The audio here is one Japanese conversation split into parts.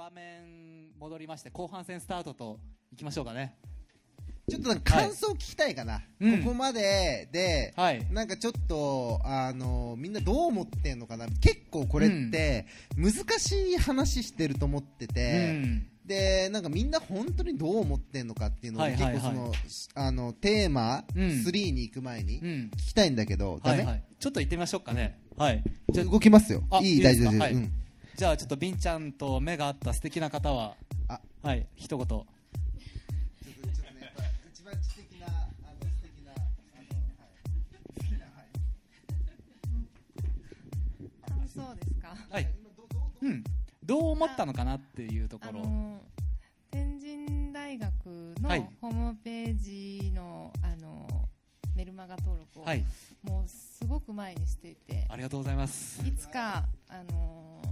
場面戻りまして後半戦スタートといきましょうかね。ちょっとなんか感想聞きたいかな、うんここまでで、はい。なんかちょっとあのみんなどう思ってんのかな。結構これって難しい話してると思ってうて、ん。でなんかみんな本当にどう思ってんのかっていうのを、はいはいはい。結構そのあのテーマうん。3に行く前にうん。聞きたいんだけど、ダメ、はいはい。ちょっと行ってみましょうかね。はい。じゃ動きますよ。いいあいいで大丈夫大丈夫、うんじゃあちょっとビンちゃんと目が合った素敵な方はあ。はい一言。ちょっとちょっとねやっぱ一番知的なあの素敵なあのはい好きなはい。感想ですかはい。うん。どう思ったのかなっていうところ。天神大学のはい。ホームページのあのメルマガ登録を、はい。もうすごく前にしていてありがとうございます。いつかあの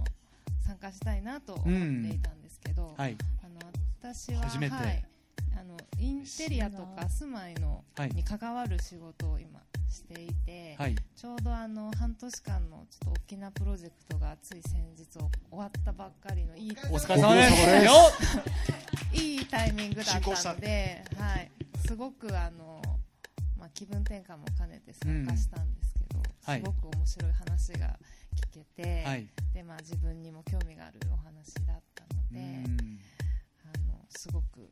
参加したいなと思っていたんですけど、はい。あの私は初めて。はい、あのインテリアとか住まいの、はい。に関わる仕事を今していて、はい。ちょうどあの半年間のちょっと大きなプロジェクトがつい先日終わったばっかりのいいお疲れ様です。いいタイミングだったので、はい、すごくあの、まあ、気分転換も兼ねて参加したんですけど、はい。すごく面白い話が聞けて、はい。でまあ、自分にも興味があるお話だったのうで、ん。あのすごくあの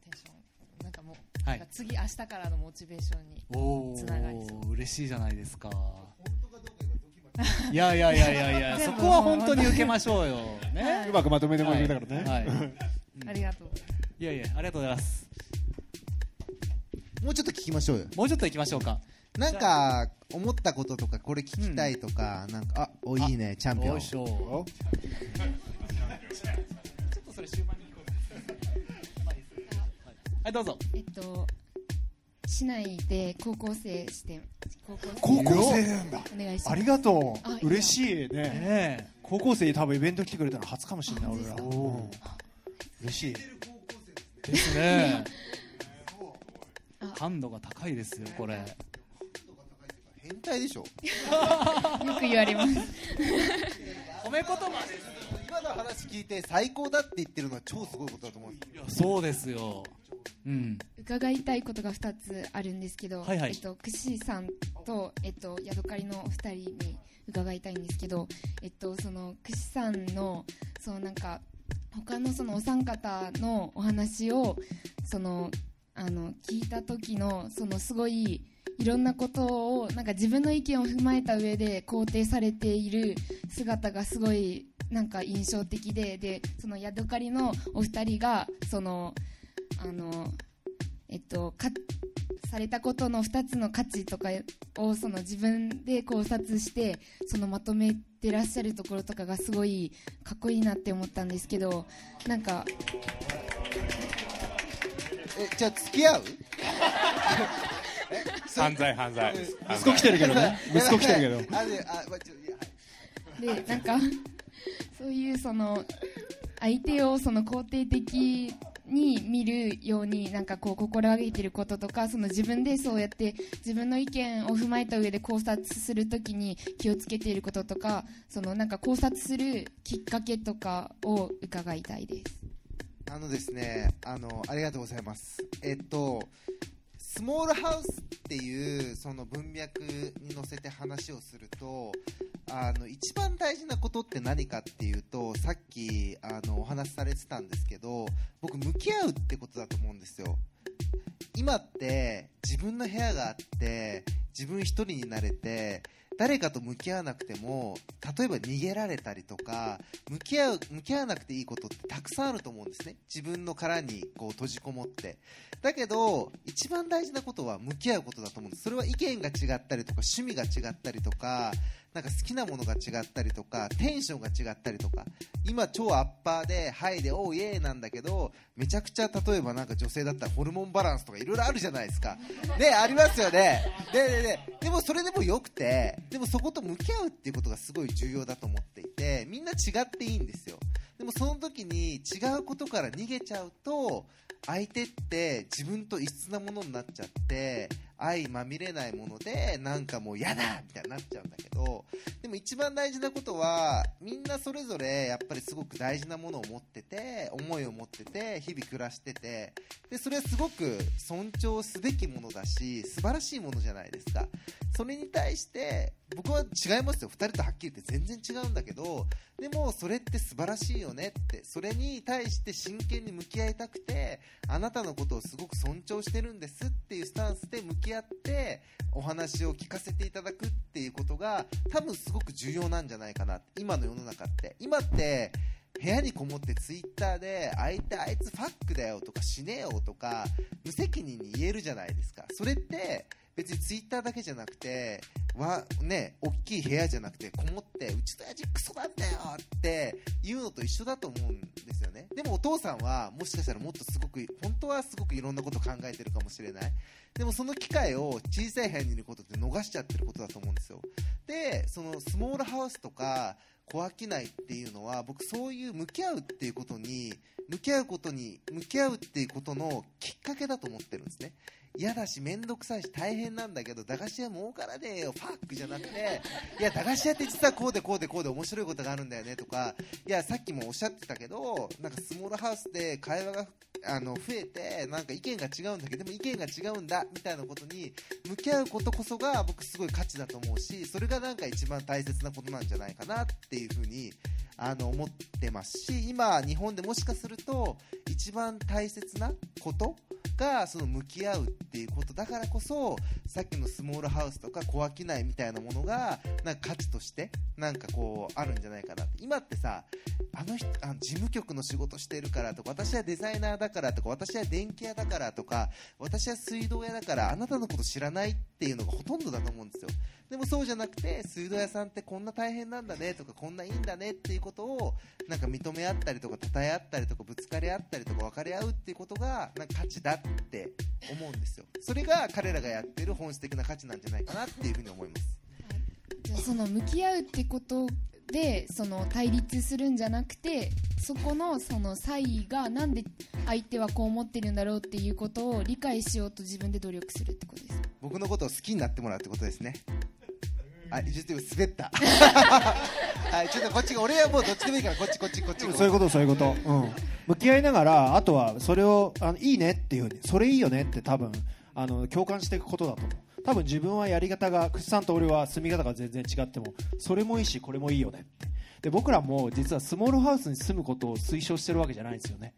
テンションなんかもう、はい。なんか次明日からのモチベーションにおつながりそう。お 嬉しいじゃないですか。い。やいやいやいやいやそこは本当に受けましょうよ。ね。はい。うまくまとめてもらえたからね、はい。ありがとう。ございます。いやいやありがとうございます。もうちょっと聞きましょうよ。もうちょっと行きましょうか。なんか思ったこととかこれ聞きたいとか、なんかあおいいねチャンピオン。ちょっとそれ終盤に聞こう。まあいいですはいはいどうぞ。えっと市内で高校生して高校生なんだ。お願いします。ありがとあう嬉しいね。ね高校生に多分イベント来てくれたの初かもしれない俺ら。嬉しい。えですね。あ。感度が高いですよこれ変態でしょ。よく言われます。褒め言葉です今の話聞いて最高だって言ってるのは超すごいことだと思うんですよ。そうですよ。うん。伺いたいことが2つあるんですけど、はいはい。えっと、くしさんと、えっと、ヤドカリのお二人に伺いたいんですけど、えっと、そのくしさんのそのなんか他のそのお三方のお話をそのあの聞いた時のそのすごいいろんなことをなんか自分の意見を踏まえた上で肯定されている姿がすごいなんか印象的ででそのヤドカリのお二人がそのあのえっとかされたことの2つの価値とかをその自分で考察してそのまとめてらっしゃるところとかがすごいかっこいいなって思ったんですけどなんかえじゃあ付き合う？犯罪犯罪。息子来てるけどね。息子来てるけど。あであまあちょいやはい。でなんかそういうその相手をその肯定的に見るようになんかこう心がけていることとかその自分でそうやって自分の意見を踏まえた上で考察するときに気をつけていることとかそのなんか考察するきっかけとかを伺いたいです。あのですねあのありがとうございます。えっとスモールハウスっていうその文脈に乗せて話をするとあの一番大事なことって何かっていうとさっきあのお話しされてたんですけど僕向き合うってことだと思うんですよ。今って自分の部屋があって自分1人になれて誰かと向き合わなくても例えば逃げられたりとか向き合う向き合わなくていいことってたくさんあると思うんですね。自分の殻にこう閉じこもって。だけど一番大事なことは向き合うことだと思うんです。それは意見が違ったりとか趣味が違ったりとかなんか好きなものが違ったりとかテンションが違ったりとか今超アッパーでハイでおうイエーなんだけどめちゃくちゃ例えばなんか女性だったらホルモンバランスとかいろいろあるじゃないですか。ねありますよね。ででででもそれでもよくてでもそこと向き合うっていうことがすごい重要だと思っていてみんな違っていいんですよ。でもその時に違うことから逃げちゃうと相手って自分と異質なものになっちゃって愛まみれないものでなんかもう嫌だみたいになっちゃうんだけどでも一番大事なことはみんなそれぞれやっぱりすごく大事なものを持ってて思いを持ってて日々暮らしててでそれはすごく尊重すべきものだし素晴らしいものじゃないですか。それに対して僕は違いますよ。2人とはっきり言って全然違うんだけどでもそれって素晴らしいよねってそれに対して真剣に向き合いたくてあなたのことをすごく尊重してるんですっていうスタンスで向き合ってお話を聞かせていただくっていうことが多分すごく重要なんじゃないかな今の世の中って。今って部屋にこもってツイッターで相手あいつファックだよとか死ねよとか無責任に言えるじゃないですか。それって別にツイッターだけじゃなくてわね大きい部屋じゃなくてこもってうちの親父クソなんだよって言うのと一緒だと思うんですよね。でもお父さんはもしかしたらもっとすごく本当はすごくいろんなこと考えてるかもしれない。でもその機会を小さい部屋にいることって逃しちゃってることだと思うんですよ。でそのスモールハウスとか小商いっていうのは僕そういう向き合うっていうことに向き合うことに向き合うっていうことのきっかけだと思ってるんですね。嫌だし面倒くさいし大変なんだけど駄菓子屋儲からねえよ。ファックじゃなくていや駄菓子屋って実はこうでこうでこうで面白いことがあるんだよねとか。いやさっきもおっしゃってたけどなんかスモールハウスで会話があの増えてなんか意見が違うんだけどでも意見が違うんだみたいなことに向き合うことこそが僕すごい価値だと思うしそれがなんか一番大切なことなんじゃないかなっていうふうにあの思ってますし今日本でもしかすると一番大切なことがその向き合うっていうことだからこそさっきのスモールハウスとか小商いみたいなものがなんか価値としてなんかこうあるんじゃないかなって。今ってさあの人あの事務局の仕事してるからとか私はデザイナーだからとか私は電気屋だからとか私は水道屋だからあなたのこと知らないっていうのがほとんどだと思うんですよ。でもそうじゃなくて水道屋さんってこんな大変なんだねとかこんないいんだねっていうことをなんか認め合ったりとか称え合ったりとかぶつかり合ったりとか分かり合うっていうことがなんか価値だって思うんですよ。それが彼らがやってる本質的な価値なんじゃないかなっていうふうに思います。じゃあその向き合うってことでその対立するんじゃなくてそこのその差異がなんで相手はこう思ってるんだろうっていうことを理解しようと自分で努力するってことですか？僕のことを好きになってもらうってことですねあ、ちょっと滑った。はい、ちょっとこっちが、俺はもうどっちでもいいから、こっちこっちこっち。そういうことそういうこと、うん、向き合いながらあとはそれをあのいいねっていうふうにそれいいよねって多分あの共感していくことだと思う。多分自分はやり方が串さんと俺は住み方が全然違ってもそれもいいしこれもいいよねって。で僕らも実はスモールハウスに住むことを推奨してるわけじゃないんですよね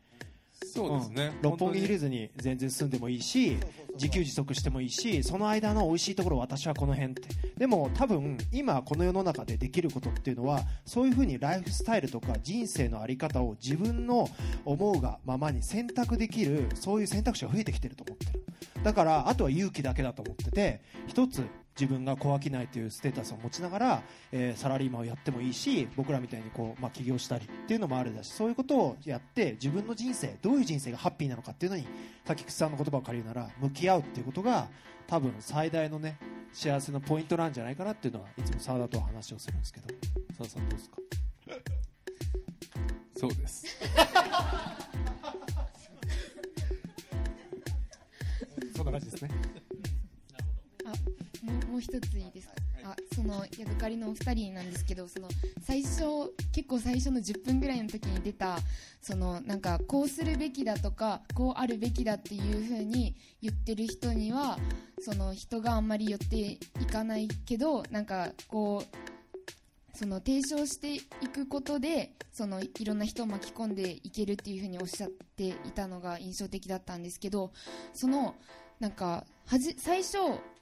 そうですね、ん。六本木ヒルズに全然住んでもいいし自給自足してもいいしその間の美味しいところ私はこの辺って。でも多分今この世の中でできることっていうのはそういうふうにライフスタイルとか人生の在り方を自分の思うがままに選択できるそういう選択肢が増えてきてると思ってる。だからあとは勇気だけだと思ってて一つ自分が小商いというステータスを持ちながら、えーサラリーマンをやってもいいし僕らみたいにこう、まあ、起業したりっていうのもあるだしそういうことをやって自分の人生どういう人生がハッピーなのかっていうのにさっき口さんの言葉を借りるなら向き合うっていうことが多分最大のね幸せのポイントなんじゃないかなっていうのはいつも澤田とは話をするんですけど。澤田さんどうですか？そうです。そんな感じですね。あもう一ついいですか、あそのヤドカリのお二人なんですけどその最初結構最初の10分ぐらいの時に出たそのなんかこうするべきだとかこうあるべきだっていう風に言ってる人にはその人があんまり寄っていかないけどなんかこうその提唱していくことでそのいろんな人を巻き込んでいけるっていうふうにおっしゃっていたのが印象的だったんですけどそのなんかはじ最初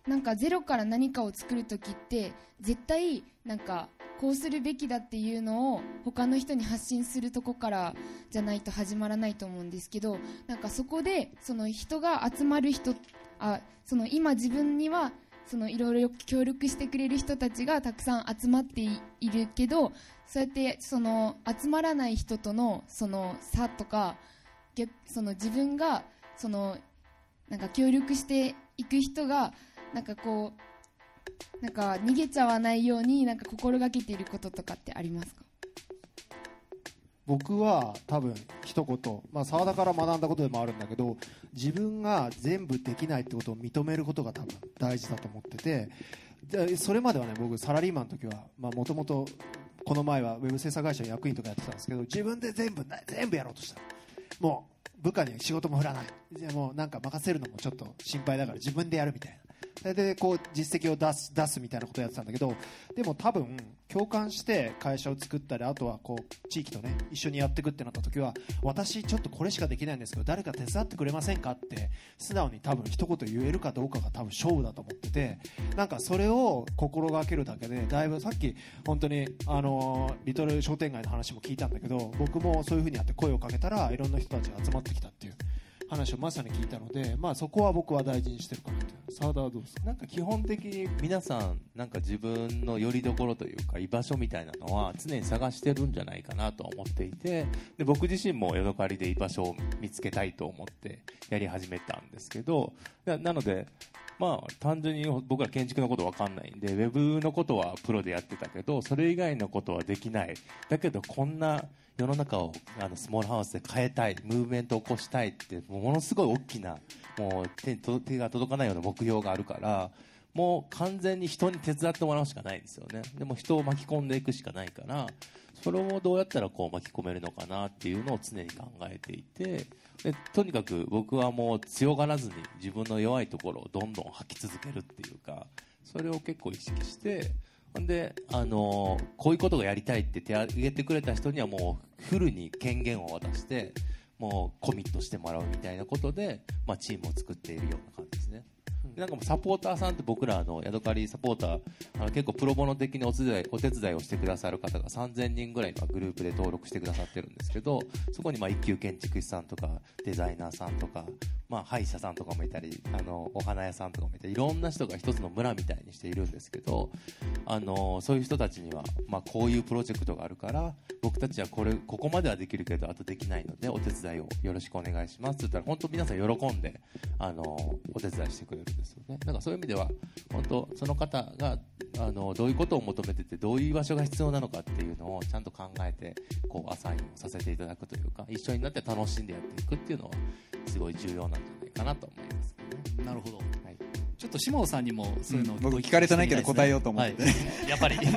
なんかゼロから何かを作るときって絶対なんかこうするべきだっていうのを他の人に発信するとこからじゃないと始まらないと思うんですけどなんかそこでその人が集まる人あその今自分にはそのいろいろ協力してくれる人たちがたくさん集まっているけどそうやってその集まらない人とのその差とかその自分がそのなんか協力していく人がなんかこうなんか逃げちゃわないようになんか心がけていることとかってありますか？僕は多分一言、まあ、澤田から学んだことでもあるんだけど自分が全部できないってことを認めることが多分大事だと思っててでそれまではね僕サラリーマンの時はもともとこの前はウェブ制作会社の役員とかやってたんですけど自分で全部全部やろうとしたもう部下に仕事も振らない。でもうなんか任せるのもちょっと心配だから自分でやるみたいな。でこう実績を出す出すみたいなことをやってたんだけどでも多分共感して会社を作ったりあとはこう地域とね一緒にやっていくってなった時は私ちょっとこれしかできないんですけど誰か手伝ってくれませんかって素直に多分一言言えるかどうかが多分勝負だと思っててなんかそれを心がけるだけでだいぶさっき本当にあのリトル商店街の話も聞いたんだけど僕もそういう風にやって声をかけたらいろんな人たちが集まってきたっていう。話をまさに聞いたので、まあ、そこは僕は大事にしてるかなと。澤田はどうですか？なんか基本的に皆さんなんか自分の拠り所というか居場所みたいなのは常に探してるんじゃないかなと思っていてで僕自身もヨドカリで居場所を見つけたいと思ってやり始めたんですけどなのでまあ、単純に僕ら建築のこと分かんないんでウェブのことはプロでやってたけどそれ以外のことはできない。だけどこんな世の中をあのスモールハウスで変えたいムーブメントを起こしたいってものすごい大きなもう手手が届かないような目標があるからもう完全に人に手伝ってもらうしかないんですよねでも人を巻き込んでいくしかないからそれをどうやったらこう巻き込めるのかなっていうのを常に考えていてでとにかく僕はもう強がらずに自分の弱いところをどんどん吐き続けるっていうかそれを結構意識してほんで、あのー、こういうことがやりたいって手を挙げてくれた人にはもうフルに権限を渡してもうコミットしてもらうみたいなことで、まあ、チームを作っているような感じですね。なんかもうサポーターさんって僕らのヤドカリサポーターあの結構プロボノ的にお手伝いお手伝いをしてくださる方が3000人ぐらいのグループで登録してくださってるんですけどそこにまあ一級建築士さんとかデザイナーさんとか、まあ、歯医者さんとかもいたりあのお花屋さんとかもいたりいろんな人が一つの村みたいにしているんですけどあのそういう人たちには、まあ、こういうプロジェクトがあるから僕たちはこれここまではできるけどあとできないのでお手伝いをよろしくお願いしますって言ったら本当皆さん喜んであのお手伝いしてくれるんですよね。なんかそういう意味では本当その方があのどういうことを求めててどういう場所が必要なのかっていうのをちゃんと考えてこうアサインをさせていただくというか一緒になって楽しんでやっていくっていうのはすごい重要なかなと思います、ね、なるほど、はい、ちょっと下尾さんにもそういうのを、うん、僕聞かれてないけど答えようと思って、はい、やっぱり。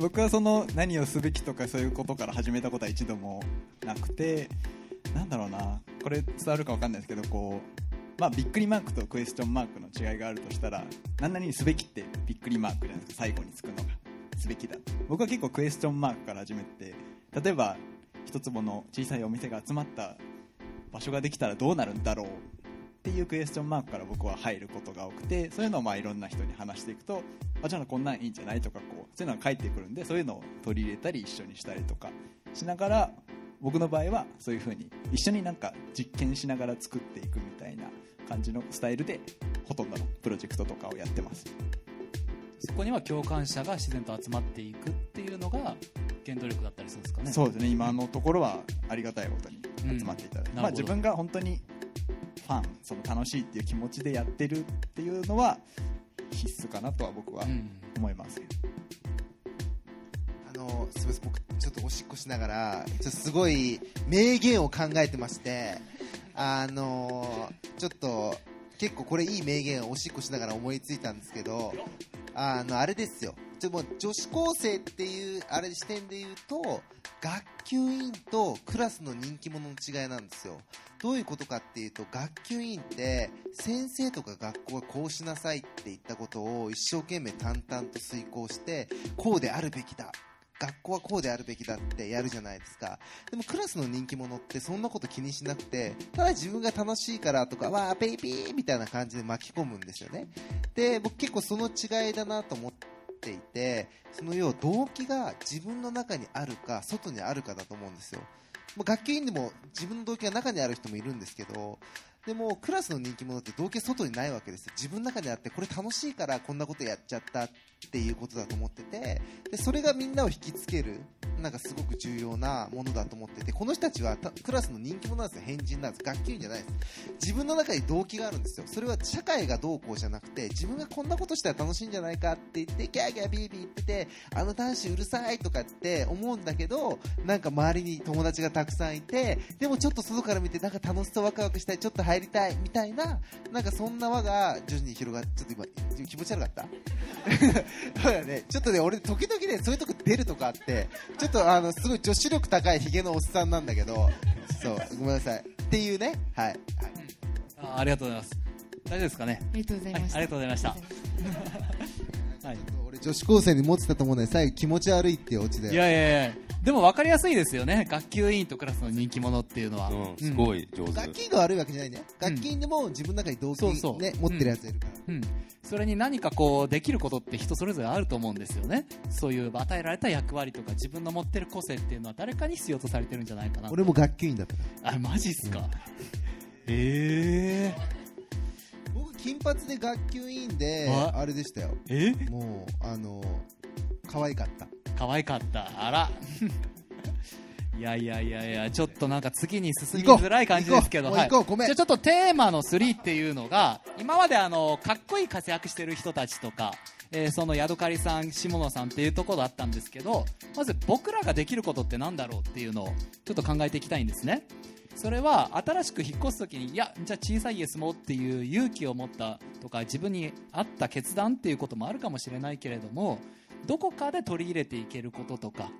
僕はその何をすべきとかそういうことから始めたことは一度もなくてなんだろうな。これ伝わるか分かんないですけどこうまあ、びっくりマークとクエスチョンマークの違いがあるとしたら何々にすべきってびっくりマークじゃないですか。最後につくのが。すべきだ。僕は結構クエスチョンマークから始めて例えば一坪の小さいお店が集まった場所ができたらどうなるんだろうっていうクエスチョンマークから僕は入ることが多くてそういうのをまあいろんな人に話していくとあじゃあこんなんいいんじゃないとかこうそういうのが返ってくるんでそういうのを取り入れたり一緒にしたりとかしながら僕の場合はそういうふうに一緒になんか実験しながら作っていくみたいな感じのスタイルでほとんどのプロジェクトとかをやってます。そこには共感者が自然と集まっていくっていうのが原動力だったりするんですかね。そうですね。今のところはありがたいことに集まっていただいて、うん、まあ、自分が本当にファンその楽しいっていう気持ちでやってるっていうのは必須かなとは僕は思います、うん、あのすみません僕ちょっとおしっこしながらちょっとすごい名言を考えてましてあのー、ちょっと結構これいい名言をおしっこしながら思いついたんですけどあのあれですよちょも女子高生っていうあれ視点で言うと学級委員とクラスの人気者の違いなんですよどういうことかっていうと学級委員って先生とか学校がこうしなさいって言ったことを一生懸命淡々と遂行してこうであるべきだ学校はこうであるべきだってやるじゃないですか。でもクラスの人気者ってそんなこと気にしなくて、ただ自分が楽しいからとか、わー、ペイピーみたいな感じで巻き込むんですよね。で、僕結構その違いだなと思ってていて、その要は動機が自分の中にあるか、外にあるかだと思うんですよ。まあ学級委員でも自分の動機が中にある人もいるんですけど、でもクラスの人気者って動機外にないわけですよ。自分の中にあってこれ楽しいからこんなことやっちゃったっていうことだと思ってて。でそれがみんなを引きつけるなんかすごく重要なものだと思ってて。この人たちはクラスの人気者なんですよ。変人なんです。学級委員じゃないです。自分の中に動機があるんですよ。それは社会がどうこうじゃなくて自分がこんなことしたら楽しいんじゃないかって言ってギャーギャービービー言っててあの男子うるさいとかって思うんだけどなんか周りに友達がたくさんいてでもちょっと外から見てなんか楽しそうワクワクしたいちょっと入りたいみたいななんかそんな輪が徐々に広がってちょっと今気持ち悪かった？そうだね、ちょっとね、俺、時々ね、そういうとこ出るとかあって、ちょっとあの、すごい女子力高いヒゲのおっさんなんだけど、そう、ごめんなさい。っていうね、はい。あありがとうございます。大丈夫ですかね？ありがとうございました、はい。ありがとうございました。はい。俺、女子高生に持ってたと思うね、最後気持ち悪いっていうオチで。いやいやいや。でも分かりやすいですよね。学級委員とクラスの人気者っていうのは、うん、すごい上手。楽器が悪いわけじゃないね。楽器でも自分の中に動機、そうそう。ね、持ってるやついるから。うん、それに何かこうできることって人それぞれあると思うんですよね。そういう与えられた役割とか自分の持ってる個性っていうのは誰かに必要とされてるんじゃないかな。俺も楽器委員だったから。あマジっすか、え。僕、金髪で学級委員で、ああれでしたよ。え？えもう、あの、可愛かった。可愛かった。あら。いやいやいやいやちょっとなんか次に進みづらい感じですけどはい。じゃあちょっとテーマの3っていうのが今まであのかっこいい活躍してる人たちとか、えーそのヤドカリさん下野さんっていうところだったんですけどまず僕らができることってなんだろうっていうのをちょっと考えていきたいんですねそれは新しく引っ越す時にいやじゃあ小さい家住もうっていう勇気を持ったとか自分に合った決断っていうこともあるかもしれないけれどもどこかで取り入れていけることとか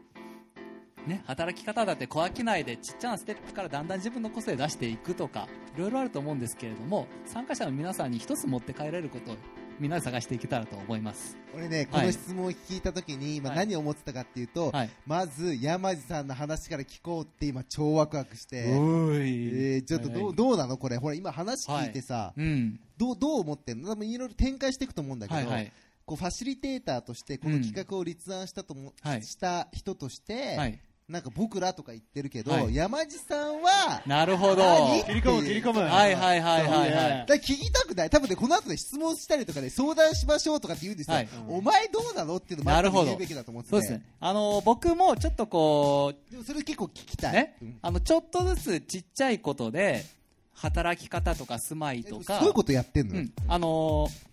ね、働き方だって小商いでちっちゃなステップからだんだん自分の個性出していくとかいろいろあると思うんですけれども参加者の皆さんに一つ持って帰れることみんなで探していけたらと思います。俺ね、こはい。の質問を聞いたときに、今はい。何を思ってたかっていうと、はい。まず山地さんの話から聞こうって今超ワクワクして、おーえー、ちょっとどう,、はい。どうなの？これ、ほら今話聞いてさ、うん。どうどう思ってんの？多分いろいろ展開していくと思うんだけど、はいはい。こうファシリテーターとしてこの企画を立案したとも、はい。した人として、はいなんか僕らとか言ってるけど、はい。山地さんは、なるほど。何切り込む切り込むはいはいはいはいはい。だから聞きたくない、多分ね、この後で質問したりとかで相談しましょうとかって言うんですよ、はい。お前どうなのっていうのをなるほど。言うべきだと思ってて。そうですね。あの僕もちょっとこうでもそれ結構聞きたい、ね？うん。あのちょっとずつちっちゃいことで働き方とか住まいとかそういうことやってんの、うん、あのー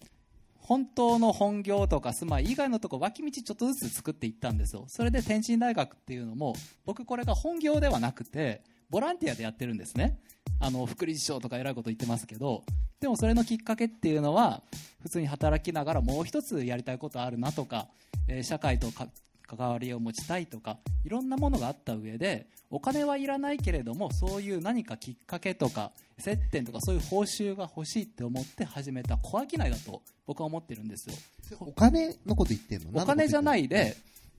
本当の本業とか住まい以外のとこ脇道ちょっとずつ作っていったんですよ。それで天神大学っていうのも僕これが本業ではなくてボランティアでやってるんですね。あの副理事長とか偉いこと言ってますけどでもそれのきっかけっていうのは普通に働きながらもう一つやりたいことあるなとか、えー社会とか関わりを持ちたいとかいろんなものがあった上でお金はいらないけれどもそういう何かきっかけとか接点とかそういう報酬が欲しいって思って始めた小商いだと僕は思ってるんですよ。お金のこと言ってんの？お金じゃないいで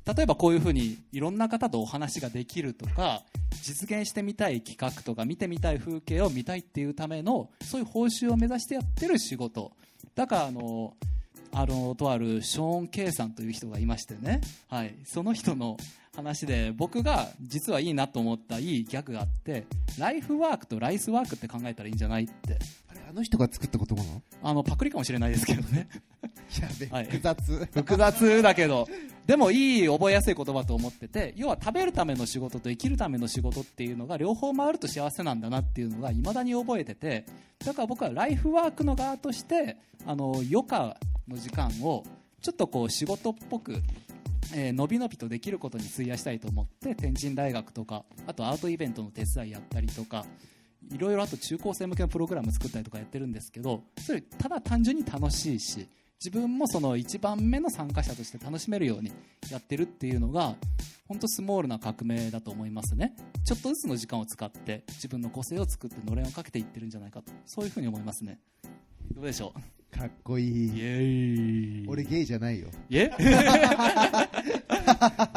例えばこういうふうにいろんな方とお話ができるとか実現してみたい企画とか見てみたい風景を見たいっていうためのそういう報酬を目指してやってる仕事。だからあのあのとあるショーン・ケイさんという人がいましてね、はい、その人の話で僕が実はいいなと思ったいいギャグがあってライフワークとライスワークって考えたらいいんじゃないって。あれあの人が作った言葉な？のあのパクリかもしれないですけどね。はい。複雑。複雑だけど。でもいい覚えやすい言葉と思ってて要は食べるための仕事と生きるための仕事っていうのが両方回ると幸せなんだなっていうのが未だに覚えててだから僕はライフワークの側としてあの余暇の時間をちょっとこう仕事っぽくえーのびのびとできることに費やしたいと思って天神大学とかあとアートイベントの手伝いやったりとかいろいろあと中高生向けのプログラム作ったりとかやってるんですけどそれただ単純に楽しいし自分もその一番目の参加者として楽しめるようにやってるっていうのが本当スモールな革命だと思いますね。ちょっとずつの時間を使って自分の個性を作ってのれんをかけていってるんじゃないかとそういうふうに思いますね。どうでしょう？かっこいイいエーイ。俺ゲイじゃないよ。いえ？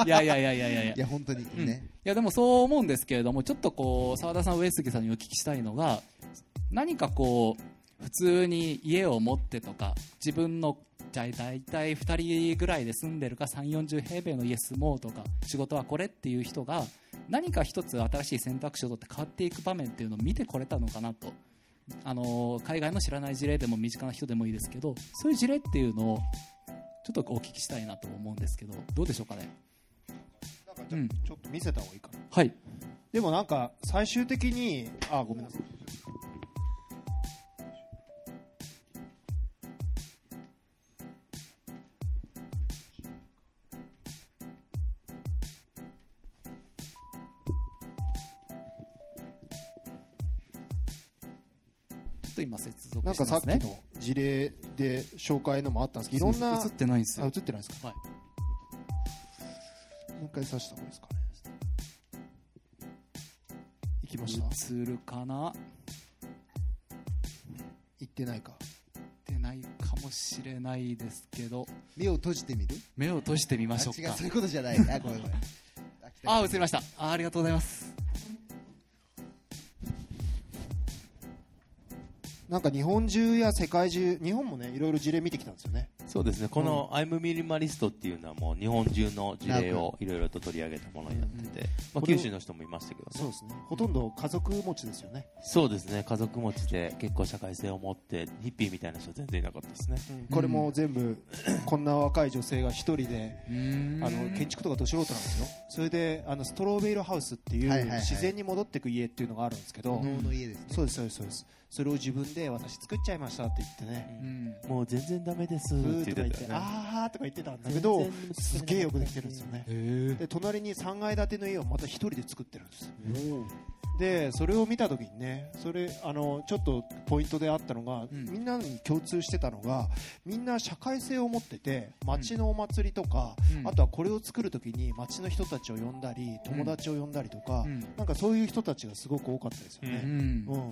いやいやいやいやいや。いやいや本当にうん。いね、やでもそう思うんですけれどもちょっとこう澤田さん上杉さんにお聞きしたいのが何かこう普通に家を持ってとか自分のじゃあ大体2人ぐらいで住んでるか3 4 0平米の家住もうとか仕事はこれっていう人が何か一つ新しい選択肢を取って変わっていく場面っていうのを見てこれたのかなとあの海外の知らない事例でも身近な人でもいいですけどそういう事例っていうのをちょっとお聞きしたいなと思うんですけどどうでしょうかね？かちょ,、うん。ちょっと見せた方がいいかな。はい。でもなんか最終的にあごめんなさい今接続なんかさっきの事例で紹介のもあったんですけどいろんな映ってないんですあ映よってないですか？はい。もう一回さした方がいいですかね。行きました？映るかな？行ってないか。出ないかもしれないですけど。目を閉じてみる？目を閉じてみましょうか。あ違う。そういうことじゃない。あごめんごめん。あ来たあ映りました。あありがとうございますなんか日本中や世界中日本もねいろいろ事例見てきたんですよね。そうですね。この「I'm Minimalist」っていうのはもう日本中の事例をいろいろと取り上げたものになってて、まあ、九州の人もいましたけどね。そうですね。ほとんど家族持ちですよね、そうですね。家族持ちで結構社会性を持ってヒッピーみたいな人は全然いなかったですね。これも全部 こんな若い女性が一人であの建築とかど素人なんですよ。それであのストローベイルハウスっていうはいはいはい。自然に戻っていく家っていうのがあるんですけど、能の家ですね。そうですそうですそうです。それを自分で私作っちゃいましたって言ってね、うん。もう全然ダメですーとか言って、言ってたよね。あーとか言ってたんだ。けどすげえよくできてるんですよね。へで隣に3階建ての家をまた一人で作ってるんですでそれを見た時にねそれあのちょっとポイントであったのが、ん。みんなに共通してたのがみんな社会性を持ってて町のお祭りとか、うん。あとはこれを作る時に町の人たちを呼んだり友達を呼んだりとか、うん。なんかそういう人たちがすごく多かったですようね、ん。うん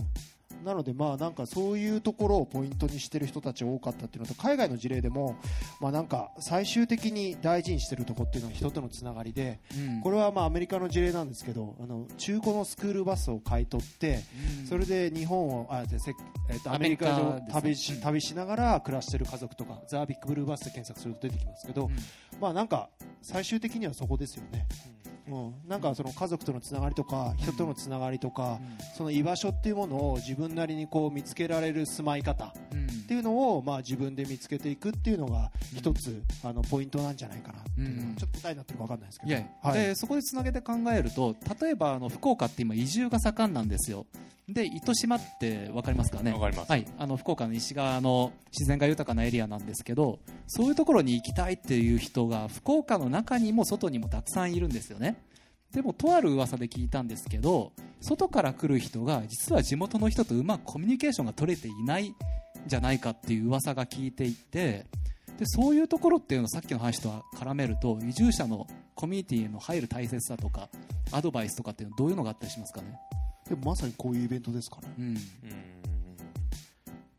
なので、まあ、なんかそういうところをポイントにしてる人たち多かったっていうのと海外の事例でも、まあ、なんか最終的に大事にしてるところっていうのは人とのつながりでうんこれはまあアメリカの事例なんですけどあの中古のスクールバスを買い取ってそれで日本をあでせえっとアメリカアメリをカですね旅しうん旅しながら暮らしてる家族とかザービックブルーバスで検索すると出てきますけど、まあなんか最終的にはそこですよね。うん、なんかその家族とのつながりとか人とのつながりとか、その居場所っていうものを自分なりにこう見つけられる住まい方。うんっていうのをまあ自分で見つけていくっていうのが一つあのポイントなんじゃないかなっていうちょっと答えになってるか分かんないですけど、いや、はい。でそこでつなげて考えると例えばあの福岡って今移住が盛んなんですよ。で糸島って分かりますかね？わかります。はい、あの福岡の西側の自然が豊かなエリアなんですけどそういうところに行きたいっていう人が福岡の中にも外にもたくさんいるんですよね。でもとある噂で聞いたんですけど外から来る人が実は地元の人とうまくコミュニケーションが取れていないんじゃないかっていう噂が聞いていてでそういうところっていうのをさっきの話とは絡めると移住者のコミュニティへの入る大切さとかアドバイスとかっていうのはどういうのがあったりしますかね、でもまさにこういうイベントですかね。うん。うん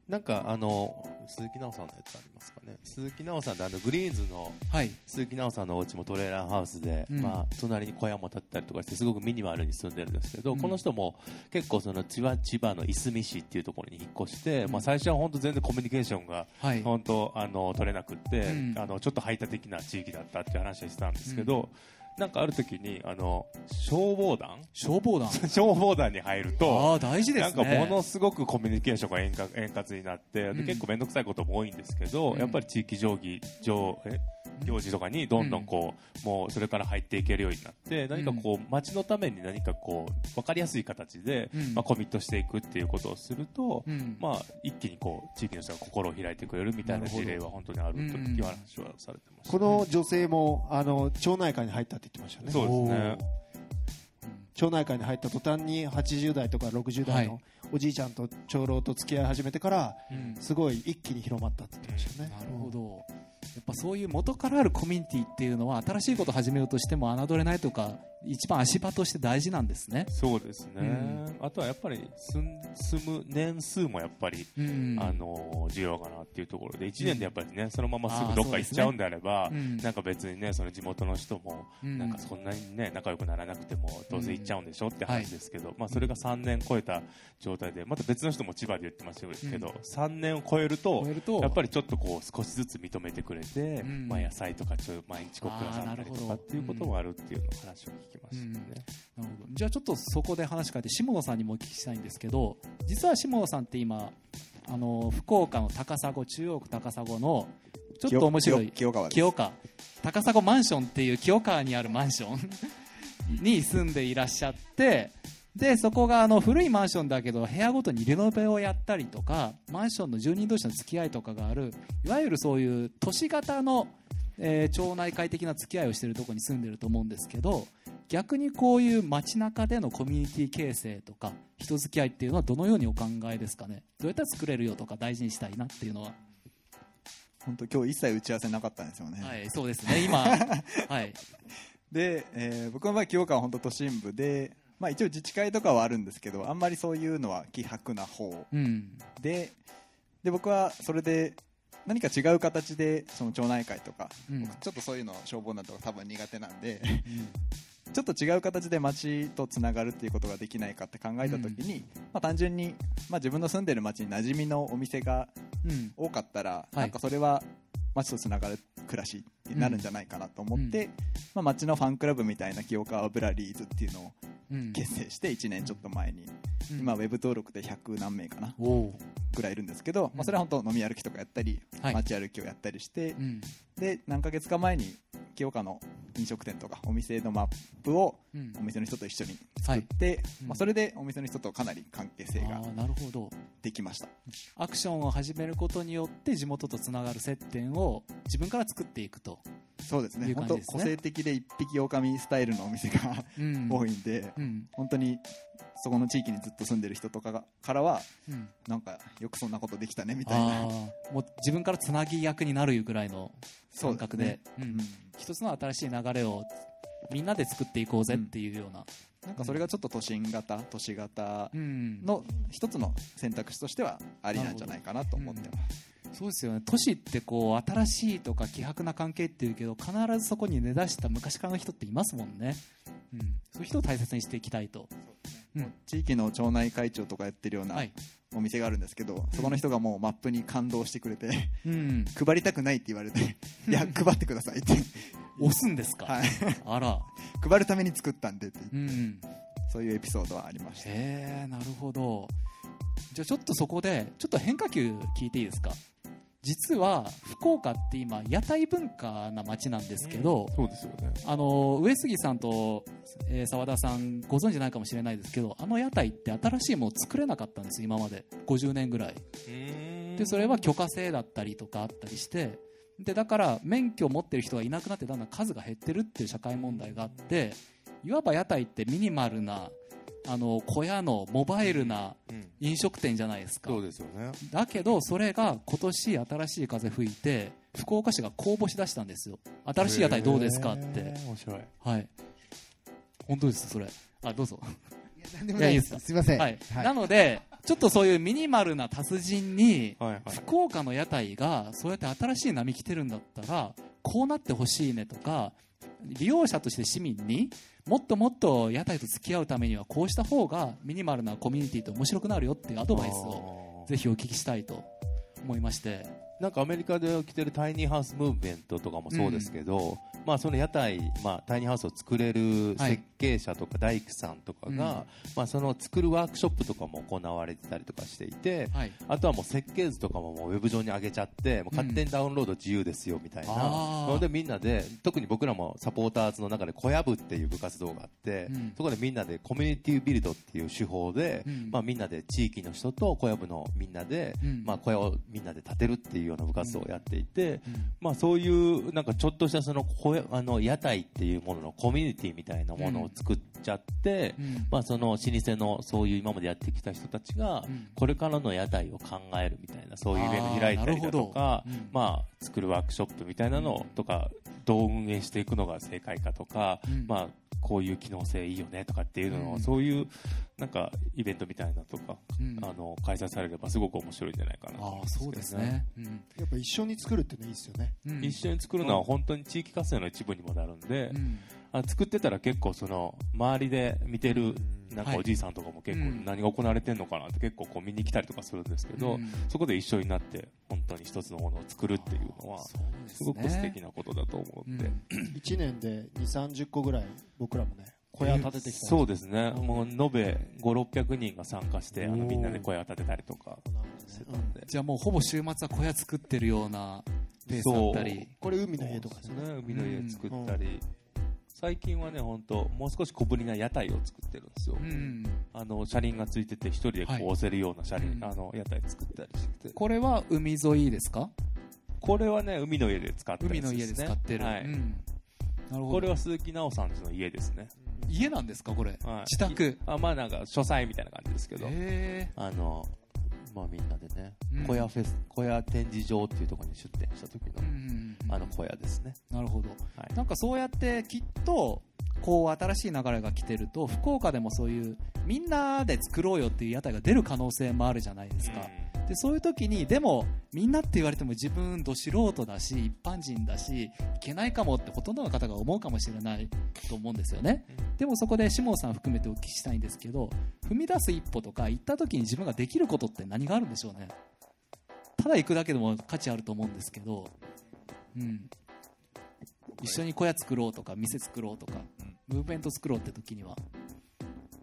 なんかあの鈴木奈緒さんのやつありますかね？鈴木奈緒さんってあのグリーンズのはい。鈴木奈緒さんのお家もトレーラーハウスで、うん。まあ、隣に小屋も建ったりとかしてすごくミニマルに住んでるんですけど、うん。この人も結構その千葉千葉のいすみ市っていうところに引っ越して、うん。まあ、最初は本当全然コミュニケーションがはい。本当あの取れなくって、うん。あのちょっと排他的な地域だったっていう話をしてたんですけど、なんかある時にあの消防団？消防団。消防団に入るとああ大事でなんすねかものすごくコミュニケーションが円滑円滑になって、でうん。結構面倒くさいことも多いんですけど、うん。やっぱり地域定規上え？行事とかにどんどんこう、もうそれから入っていけるようになって何かこう街のために何かこう分かりやすい形で、うん。まあ、コミットしていくっていうことをすると、うん。まあ、一気にこう地域の人が心を開いてくれるみたいな事例は本当にあるとうんいう話はされてました、この女性もあの町内会に入ったって言ってましたよね。そうですね。町内会に入った途端に80代とか60代はのおじいちゃんと長老と付き合い始めてからうん。すごい一気に広まったって言ってましたよね、なるほどやっぱそういう元からあるコミュニティっていうのは新しいことを始めようとしても侮れないとか一番足場として大事なんですね。そうですね、うん。あとはやっぱり住む年数もやっぱりうん。あの重要かなっていうところで1年でやっぱりねそのまますぐどっか行っちゃうんであればうん。なんか別にねその地元の人もうん。なんかそんなにね仲良くならなくてもどうせ行っちゃうんでしょってはい話ですけどまあそれが3年超えた状態でまた別の人も千葉で言ってましたけど3年を超えるとやっぱりちょっとこう少しずつ認めてくれてん。まあ野菜とかちょっと毎日こうくださったりとかっていうこともあるっていうのを話を聞きましたね。なるほど。じゃあちょっとそこで話変えて下野さんにもお聞きしたいんですけど実は下野さんって今あの福岡の高砂中央区高砂のちょっと面白い清川清川。高砂マンションっていう清川にあるマンション に住んでいらっしゃってでそこがあの古いマンションだけど部屋ごとにリノベをやったりとかマンションの住人同士の付き合いとかがあるいわゆるそういう都市型の、えー町内会的な付き合いをしているところに住んでると思うんですけど逆にこういう街中でのコミュニティ形成とか人付き合いっていうのはどのようにお考えですかね？どうやったら作れるよとか大事にしたいなっていうのは。本当今日一切打ち合わせなかったんですよね、はいそうですね。今。はい。で、えー僕の場合清川は本当都心部で、まあ、一応自治会とかはあるんですけどあんまりそういうのは希薄な方。うん。でで僕はそれで何か違う形でその町内会とか、うん。僕ちょっとそういうの消防団とか多分苦手なんでちょっと違う形で町とつながるっていうことができないかって考えた時に、まあ、単純に、まあ、自分の住んでる町に馴染みのお店がうん。多かったら、い。なんかそれは町とつながる暮らしになるんじゃないかなと思って、まあ、町のファンクラブみたいな清川ブラリーズっていうのをうん。結成して1年ちょっと前に、うん。今ウェブ登録で100何名かなぐらいいるんですけど、まあ、それは本当飲み歩きとかやったり、はい。街歩きをやったりして、うん。で何ヶ月か前に清川の飲食店とかお店のマップをうん。お店の人と一緒に作って、うん。まあ、それでお店の人とかなり関係性があーなるほど。できました。アクションを始めることによって地元とつながる接点を自分から作っていくと、そうですね。ですね。本当個性的で一匹狼スタイルのお店がうん。多いんで、うん。本当にそこの地域にずっと住んでる人とかがからはうん、なんかよくそんなことできたねみたいな。もう自分からつなぎ役になるぐらいの感覚で。ですねうん。うん。一つの新しい流れをみんなで作っていこうぜっていうような、なんかそれがちょっと都心型都市型うん。の一つの選択肢としてはありなんじゃないかなと思ってます、そうですよね。都市ってこう新しいとか希薄な関係っていうけど必ずそこに根ざした昔からの人っていますもんね、うん、そういう人を大切にしていきたいと、うん。地域の町内会長とかやってるようなはい。お店があるんですけど、そこの人がもうマップに感動してくれてうん、配りたくないって言われて いや配ってくださいって押すんですか、はい。あら、配るために作ったんでって言って。うん、そういうエピソードはありました。へえなるほど。じゃあちょっとそこでちょっと変化球聞いていいですか？実は福岡って今屋台文化な街なんですけど、そうですよね。あの上杉さんとえー澤、田さんご存知ないかもしれないですけどあの屋台って新しいものを作れなかったんです今まで。50年ぐらい。でそれは許可制だったりとかあったりして。でだから免許を持ってる人がいなくなってだんだん数が減ってるっていう社会問題があっていわば屋台ってミニマルなあの小屋のモバイルなうん。飲食店じゃないですか。そうですよね。だけどそれが今年新しい風吹いて福岡市が公募しだしたんですよ。新しい屋台どうですかって。面白い。はい。本当ですそれ。あどうぞ。いやなんでもない。ですすいません。はい、はい。なのでちょっとそういうミニマルな達人にはいはい。福岡の屋台がそうやって新しい波来てるんだったらこうなってほしいねとか利用者として市民にもっともっと屋台と付き合うためにはこうした方がミニマルなコミュニティって面白くなるよっていうアドバイスをぜひお聞きしたいと思いましてなんかアメリカで起きてるタイニーハウスムーブメントとかもそうですけど、まあその屋台、まあタイニーハウスを作れるはい設計者とか大工さんとかが、うん。まあその作るワークショップとかも行われてたりとかしていて、はい。あとはもう設計図とかももうウェブ上に上げちゃって、もう勝手にダウンロード自由ですよみたいな、あー。のでみんなで、特に僕らもサポーターズの中で小籔っていう部活動があって、うん。そこでみんなでコミュニティビルドっていう手法で、うん。まあみんなで地域の人と小籔のみんなで、うん。まあ小屋をみんなで建てるっていうような部活動をやっていて、うん。まあそういうなんかちょっとしたその小屋あの屋台っていうもののコミュニティみたいなものを作っちゃって、うん。まあその老舗のそういう今までやってきた人たちがうん。これからの屋台を考えるみたいなそういうイベント開いたりだとか、うん。まあ作るワークショップみたいなのとかどう運営していくのが正解かとか、うん。まあこういう機能性いいよねとかっていうのを、うん。そういうなんかイベントみたいなとか、うん。あの開催されればすごく面白いんじゃないかなあそうですね、うん。やっぱ一緒に作るってのいいですよね。うん。一緒に作るのは本当に地域活性の一部にもなるんで、うん。あ作ってたら結構その周りで見てるなんかはい。おじいさんとかも結構うん。何が行われてるのかなって結構こう見に来たりとかするんですけど、うん。そこで一緒になって本当に一つのものを作るっていうのはすすごく素敵なことだと思うんで、1年で2 3 0個ぐらい僕らもね小屋建ててきたそうですね、もう延べ5、600人が参加して、あのみんなで小屋を建てたりとかしてたんで、じゃあもうほぼ週末は小屋作ってるようなペースだったり。これ海の家とかですね。海の家作ったり、最近はね、本当、もう少し小ぶりな屋台を作ってるんですよ。うんあの車輪がついてて、一人でこはいう押せるような車輪、うんあの屋台作ったりして。て、これは海沿いですか？これはね、海の家で使ってる海の家で使ってる、はい。うん。なるほど。これは鈴木奈緒さんちの家ですね。家なんですかこれ、はい。自宅？あまあなんか書斎みたいな感じですけど、へあの、まあみんなでね、うん。小屋フェス、小屋展示場っていうところに出店した時の、え、うんあの小屋ですね。なるほど。はい。なんかそうやってきっとこう新しい流れが来てると福岡でもそういうみんなで作ろうよっていう屋台が出る可能性もあるじゃないですか、でそういう時にでもみんなって言われても自分ど素人だし一般人だしいけないかもってほとんどの方が思うかもしれないと思うんですよね。でもそこで下尾さん含めてお聞きしたいんですけど踏み出す一歩とか行った時に自分ができることって何があるんでしょうね。ただ行くだけでも価値あると思うんですけどうん。一緒に小屋作ろうとか店作ろうとか、ムーブメント作ろうって時には。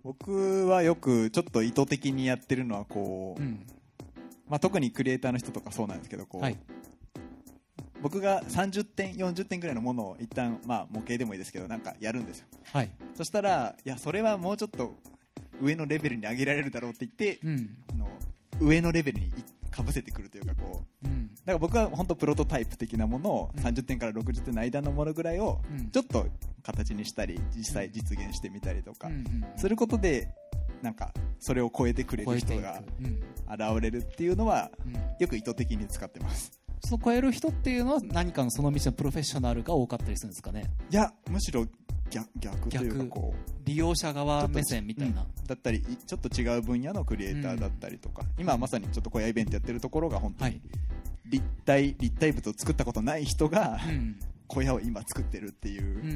僕はよくちょっと意図的にやってるのはこう、うんまあ、特にクリエイターの人とかそうなんですけどこう、はい。僕が30点40点ぐらいのものを一旦まあ模型でもいいですけどなんかやるんですよ。はい。そしたらいやそれはもうちょっと上のレベルに上げられるだろうって言ってうん。あの上のレベルにかぶせてくるというかこううん。だから僕は本当プロトタイプ的なものをうん。30点から60点の間のものぐらいをうん。ちょっと形にしたり実際実現してみたりとかすることでなんかそれを超えてくれる人がうん。現れるっていうのはうん。よく意図的に使ってます。その超える人っていうのは何かのその道のプロフェッショナルが多かったりするんですかね？いやむしろ逆逆というか逆こう。利用者側目線みたいな、うんだったりいちょっと違う分野のクリエイターだったりとか、今はまさにちょっと小屋イベントやってるところが本当にはい。立体立体物を作ったことない人がうん小屋を今作ってるっていうんうんうんうんうう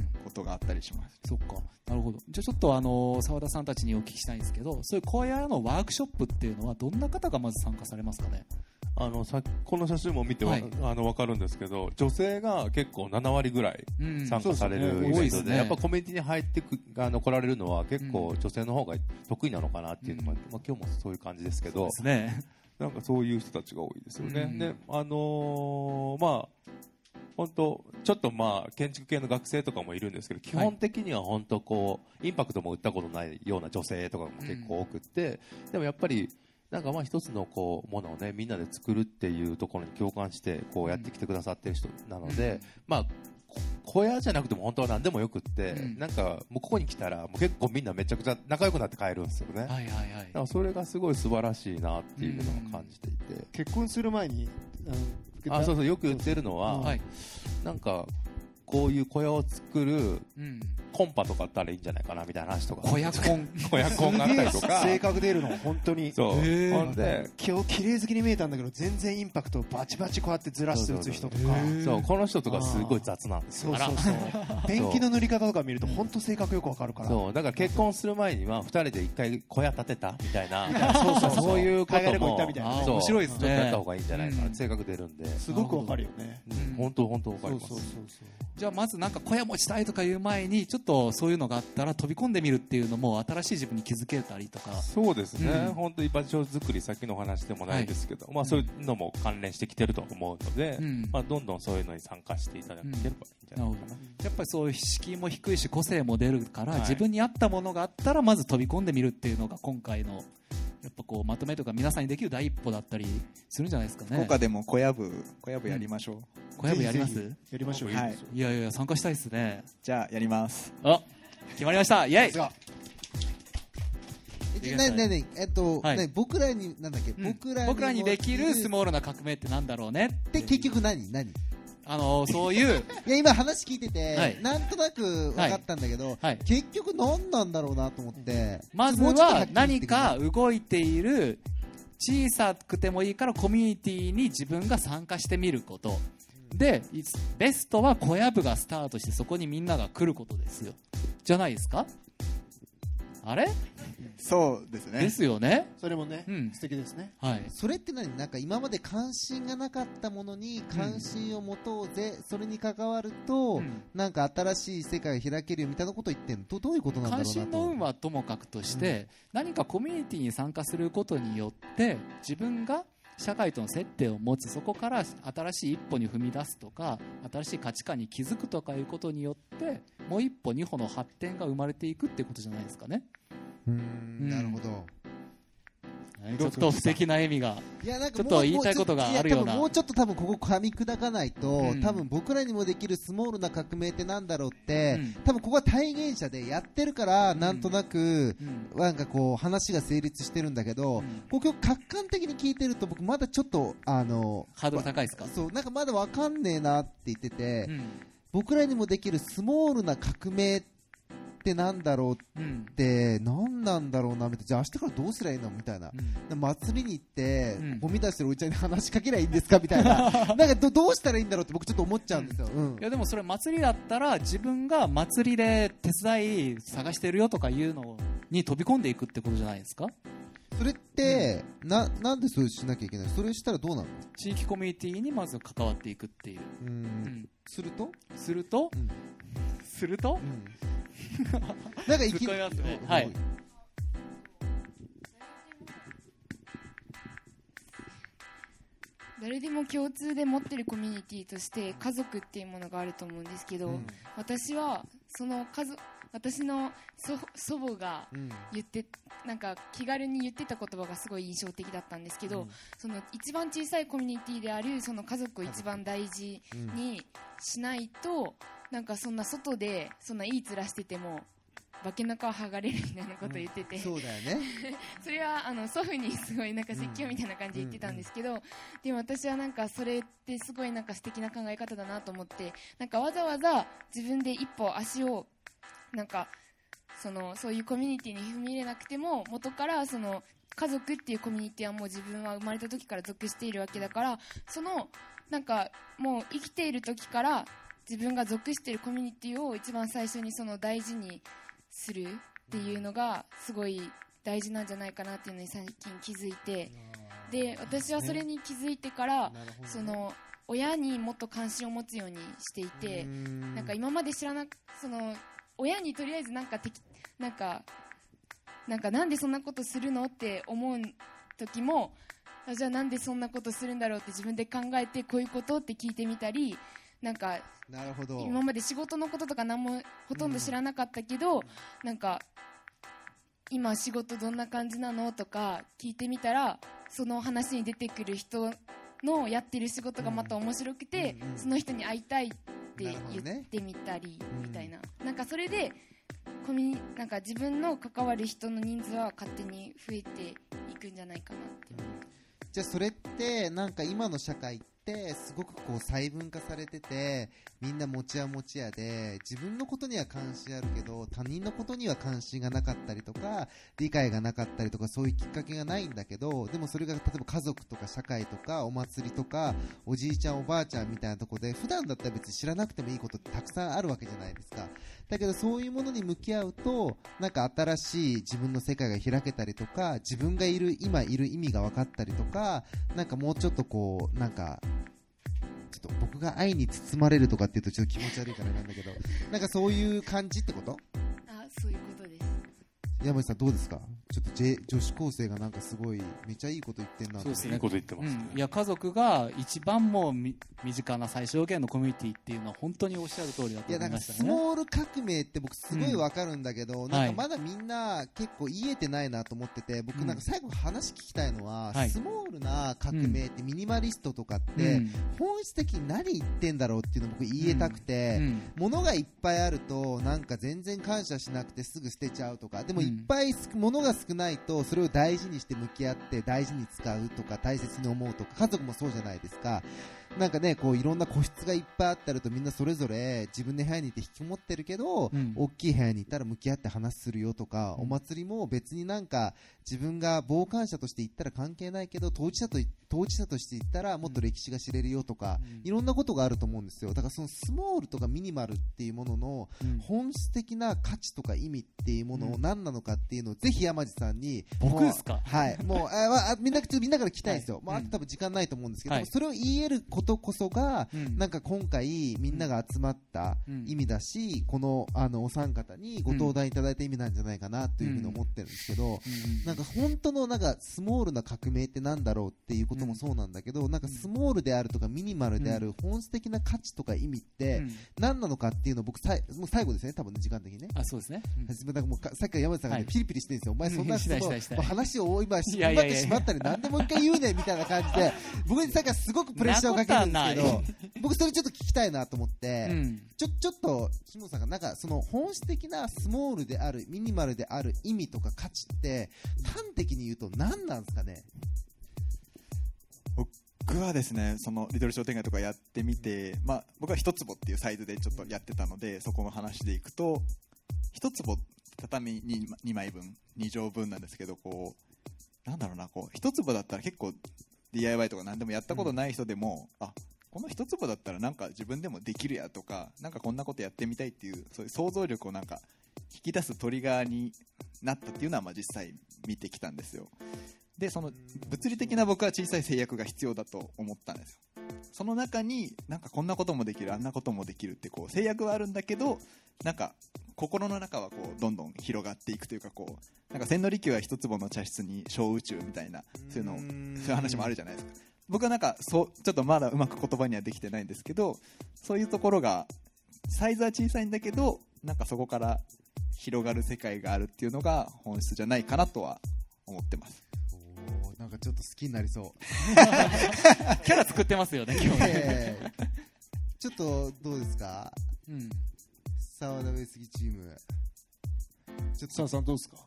ん。ことがあったりします、そっか。なるほど。じゃあちょっとあの澤田さんたちにお聞きしたいんですけどそういう小屋のワークショップっていうのはどんな方がまず参加されますかね？あのさこの写真も見てわ、はい。あの分かるんですけど女性が結構7割ぐらいうん。参加されるそうですね。イベントで,、多いですね。やっぱコミュニティに入ってくあの来られるのは結構女性の方が得意なのかなっていうのが、うん。まあ、今日もそういう感じですけどですね。なんかそういう人たちが多いですよね。うん。であのーまあ本当ちょっとまあ建築系の学生とかもいるんですけど基本的には本当こうインパクトも打ったことないような女性とかも結構多くって、でもやっぱりなんかまあ一つのこうものをねみんなで作るっていうところに共感してこうやってきてくださってる人なので、まあこ小屋じゃなくても本当は何でもよくって、うん。なんかもうここに来たらもう結構みんなめちゃくちゃ仲良くなって帰るんですよね。はいはいはい。だからそれがすごい素晴らしいなっていうのを感じていて、結婚する前にあのあそうそうよく言ってるのは、はい。なんかこういう小屋を作るうんコンパとかあったらいいんじゃないかなみたいな話とか。小屋コン。小屋コンがあったりとか。性格出るの本当に。そう、ほんで。今日綺麗好きに見えたんだけど全然インパクトをバチバチこうやってずらして打つ人とか。そうこの人とかすごい雑なんですよ。そうそうそう。ペンキの塗り方とか見ると本当性格よくわかるから。そう。だから結婚する前には2人で一回小屋建てたみたいな。そうそうそう。そういうことも。ったみたいなね。そう。面白いですね。ちょっとやった方がいいんじゃないかな、うん。性格出るんで。すごくわかるよね。うん。本当本当わかります。そうそうそう。じゃあまずなんか小屋持ちたいとかいう前にちょっとそういうのがあったら飛び込んでみるっていうのも新しい自分に気づけたりとか。そうですね、うん。本当に場所作り、さっきのお話でもないですけど、まあ、そういうのも関連してきてると思うので、うん。まあ、どんどんそういうのに参加していただければいいんじゃないかな。やっぱりそういう敷居も低いし個性も出るから、はい。自分に合ったものがあったらまず飛び込んでみるっていうのが今回のやっぱこうまとめとか皆さんにできる第一歩だったりするんじゃないですかね。福岡でも小屋部小屋部やりましょう、小屋部やります？ぜひぜひ。やりましょう。はい。いやいや参加したいですね。じゃあやります。あ決まりました。イエイ！なななえっと、はい。な僕らになんだっけ、うん。僕らに僕らにできるスーモールな革命ってなんだろうねで結局何？何？いあのそういうや今話聞いてて、はい。なんとなく分かったんだけど、はい。結局何なんだろうなと思って、まずもうちょっとはっきり言って何かくれ動いている小さくてもいいからコミュニティに自分が参加してみること。でいベストは小屋部がスタートしてそこにみんなが来ることですよ。じゃないですか？あれ？そうですね。ですよね。それもね、うん。素敵ですね。はい。それって何？なんか今まで関心がなかったものに関心を持とうぜ、それに関わると、うん。なんか新しい世界が開けるよみたいなことを言ってんの？どどういうことなんだろう関なと。心の運はともかくとして、何かコミュニティに参加することによって自分が社会との接点を持つ。そこから新しい一歩に踏み出すとか新しい価値観に気づくとかいうことによってもう一歩二歩の発展が生まれていくってことじゃないですかねうん。ん。なるほど。ちょっと素敵な笑みが。ちょっと言いたいことがあるような。もうちょっと多分ここ噛み砕かないと、うん。多分僕らにもできるスモールな革命ってなんだろうって、うん。多分ここは体現者でやってるからなんとなく、うん。なんかこう話が成立してるんだけど、うん。ここ客観的に聞いてると僕まだちょっとあのハードル高いですか？そうなんかまだわかんねえなって言ってて、うん。僕らにもできるスモールな革命ってなんだろううんって何なんだろうなみたいな。じゃあ明日からどうすりゃいいの？みたいな。うん。祭りに行って、うん。ゴミ出してるおいちゃんに話しかけりゃいいんですか？みたいな。なんかどどうしたらいいんだろうって僕ちょっと思っちゃうんですよ、うん。いやでもそれ祭りだったら自分が祭りで手伝い探してるよとかいうのに飛び込んでいくってことじゃないですか？それって、ななんでそれしなきゃいけない？それしたらどうなの？地域コミュニティにまず関わっていくっていう、うん。うん。すると、すると、うん。すると？うん、なんかいき突っ込みますね。うん。はい。誰でも共通で持ってるコミュニティとして家族っていうものがあると思うんですけど、うん。私はその家族私の祖祖母がうん。言ってなんか気軽に言ってた言葉がすごい印象的だったんですけど、うん。その一番小さいコミュニティであるその家族を一番大事にしないとなんかそんな外でそんないい面してても化けの皮剥がれるみたいなことを言ってて、そうだよね。それはあの祖父にすごいなんか説教みたいな感じで言ってたんですけど、でも私はなんかそれってすごいなんか素敵な考え方だなと思ってなんかわざわざ自分で一歩足をなんかそのそういうコミュニティに踏み入れなくても元からその家族っていうコミュニティはもう自分は生まれた時から属しているわけだからそのなんかもう生きている時から自分が属しているコミュニティを一番最初にその大事にするっていうのがすごい大事なんじゃないかなっていうのに最近気づいてで私はそれに気づいてからその親にもっと関心を持つようにしていてうん。なんか今まで知らなくその親にとりあえずなんかてきなんかなんかなんでそんなことするのって思う時もあじゃあなんでそんなことするんだろうって自分で考えてこういうことって聞いてみたりなんかなるほど。今まで仕事のこととか何もほとんど知らなかったけど、なんか今仕事どんな感じなのとか聞いてみたらその話に出てくる人のやってる仕事がまた面白くて、うんうん。その人に会いたいって言ってみたりうんみたいな、なんかそれでコミュニなんか自分の関わる人の人数は勝手に増えていくんじゃないかなってじゃあそれってなんか今の社会ってすごくこう細分化されててみんな持ち屋持ち屋で自分のことには関心あるけど他人のことには関心がなかったりとか理解がなかったりとかそういうきっかけがないんだけどでもそれが例えば家族とか社会とかお祭りとかおじいちゃんおばあちゃんみたいなとこで普段だったら別に知らなくてもいいことってたくさんあるわけじゃないですか。だけどそういうものに向き合うとなんか新しい自分の世界が開けたりとか自分がいる今いる意味が分かったりとかなんかもうちょっとこうなんかちょっと僕が愛に包まれるとかっていうとちょっと気持ち悪いからなんだけどなんかそういう感じってこと？山内さんどうですか？ちょっと、J、女子高生がなんかすごいめっちゃいいこと言ってんなと。そうですね。いいこと言ってますね。うん、いや家族が一番もうみ身近な最小限のコミュニティっていうのは本当におっしゃる通りだといやなんか思いましたね。スモール革命って僕すごいわかるんだけど、んなんかまだみんな結構言えてないなと思ってて僕なんか最後話聞きたいのは、はい。スモールな革命ってミニマリストとかっうてん。本質的に何言ってんだろうっていうのを僕言えたくて、うん。物がいっぱいあるとなんか全然感謝しなくてすぐ捨てちゃうとかでもうんいっぱいす物が少ないとそれを大事にして向き合って大事に使うとか大切に思うとか家族もそうじゃないですか。なんかねこういろんな個室がいっぱいあったるとみんなそれぞれ自分の部屋にいて引きこもってるけど、うん。大きい部屋に行ったら向き合って話するよとか、お祭りも別になんか自分が傍観者として行ったら関係ないけど当事者と当事者として行ったらもっと歴史が知れるよとか、いろんなことがあると思うんですよ。だからそのスモールとかミニマルっていうもののうん。本質的な価値とか意味っていうものを何なのかっていうのをぜひ山地さんに僕ですか？はい。もうあみんなみんなから聞きたいんですよ、まあ、あうん。と多分時間ないと思うんですけど、はい。それを言えることこそが、うん。なんか今回みんなが集まった意味だし、このあのお三方にご登壇いただいた意味なんじゃないかなというふうに思ってるんですけど、うん。なんか本当のなんかスモールな革命ってなんだろうっていうこともそうなんだけど、なんかスモールであるとかミニマルである本質的な価値とか意味ってうん。何なのかっていうのを僕さいもう最後ですね多分ね時間的にね。あそうですね、うん。なんかもうかさっきから山内さんが、ねはい。ピリピリしてるんですよ、お前そんな しないしないしない。もう話を今しいやいやいや。ってしまったり何でもう一回言うねみたいな感じで僕にさっきからすごくプレッシャーをかけるんですけど 僕それちょっと聞きたいなと思って、うん。ちょちょっと下野さんがなんかその本質的なスモールであるミニマルである意味とか価値って端的に言うと何なんですかね？僕はですねそのリトル商店街とかやってみて、まあ、僕は一坪っていうサイズでちょっとやってたのでそこの話でいくと一坪畳 2, 2枚分2畳分なんですけどこうなんだろうなこう一坪だったら結構 DIY とか何でもやったことない人でも、あこの一坪だったらなんか自分でもできるやとかなんかこんなことやってみたいっていうそういう想像力をなんか引き出すトリガーになったっていうのはまあ実際見てきたんですよでその物理的な僕は小さい制約が必要だと思ったんですよ。その中になんかこんなこともできるあんなこともできるってこう制約はあるんだけどなんか心の中はこうどんどん広がっていくというかこうなんか千利休は一坪の茶室に小宇宙みたいなそういうのをそういう話もあるじゃないですか。僕はなんかそうちょっとまだうまく言葉にはできてないんですけどそういうところがサイズは小さいんだけどなんかそこから広がる世界があるっていうのが本質じゃないかなとは思ってますなんかちょっと好きになりそう。キャラ作ってますよね今日。ね、え。ーちょっとどうですか？うん、沢田上杉チーム。ちょっと。さあさんどうですか？ちょっ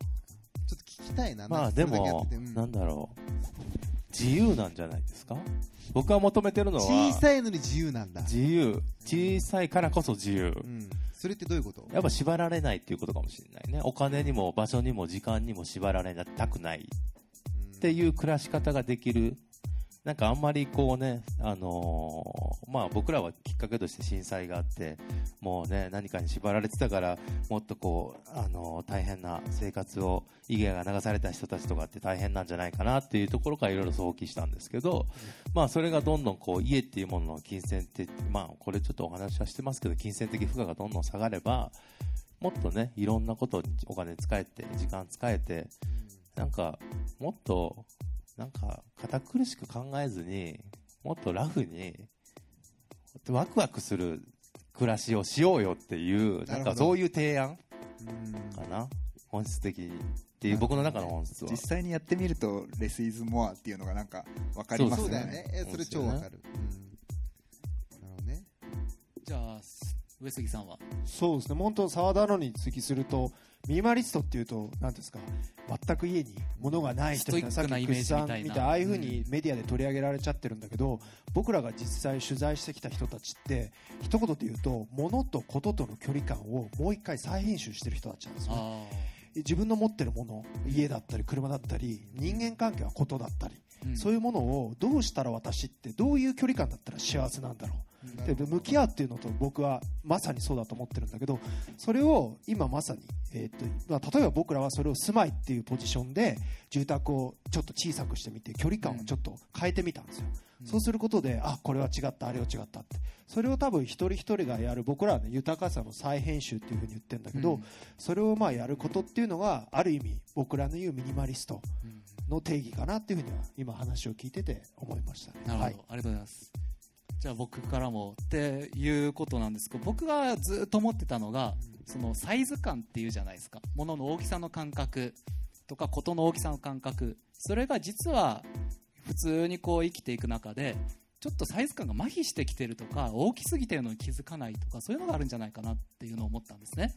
と聞きたいな。まあでもうん。なんだろう。自由なんじゃないですか？僕が求めてるのは。小さいのに自由なんだ。自由。小さいからこそ自由。うん。それってどういうこと？やっぱ縛られないっていうことかもしれないね。お金にも場所にも時間にも縛られたくないっていう暮らし方ができる。なんかあんまりこうね、あのーまあ僕らはきっかけとして震災があって、もうね、何かに縛られてたから、もっとこう、あのー大変な生活を、意義が流された人たちとかって大変なんじゃないかなっていうところからいろいろ想起したんですけど、まあそれがどんどんこう、家っていうものの金銭的、まあこれちょっとお話はしてますけど、金銭的負荷がどんどん下がれば、もっとね、いろんなことにお金使えて、時間使えて、なんか、もっと、なんか、堅苦しく考えずに、もっとラフに、ワクワクする暮らしをしようよっていう、なんかそういう提案うん。かな。本質的に。っていう僕の中の本質は。実。際にやってみるとレスイズモアっていうのがなんか分かりますそうよねだよね。えそれ超わかる。うん。なるほどね。じゃあ上杉さんは？そうですね。本当沢田のに追記するとミニマリストっていうと何ですか全く家に物がない人みたいなさっきクッさんみたいな。ああいうふうにメディアで取り上げられちゃってるんだけど、僕らが実際取材してきた人たちって一言で言うと物とこととの距離感をもう一回再編集してる人たちなんですよね。あ自分の持ってるもの家だったり車だったり人間関係はことだったり、ー、そういうものをどうしたら私ってどういう距離感だったら幸せなんだろうで向き合うっていうのと僕はまさにそうだと思ってるんだけどそれを今まさに、えーとまあ例えば僕らはそれを住まいっていうポジションで住宅をちょっと小さくしてみて距離感をちょっと変えてみたんですよ、そうすることであこれは違ったあれは違ったって。それを多分一人一人がやる僕らは、ね、豊かさの再編集っていうふうに言ってるんだけど、うん。それをまあやることっていうのがある意味僕らの言うミニマリストの定義かなっていうふうには今話を聞いてて思いました。ね。なるほど、はい。ありがとうございますじゃあ僕からもっていうことなんですけど僕がずっと思ってたのがそのサイズ感っていうじゃないですか。物の大きさの感覚とか事の大きさの感覚。それが実は普通にこう生きていく中でちょっとサイズ感が麻痺してきてるとか大きすぎてるのに気づかないとかそういうのがあるんじゃないかなっていうのを思ったんですね。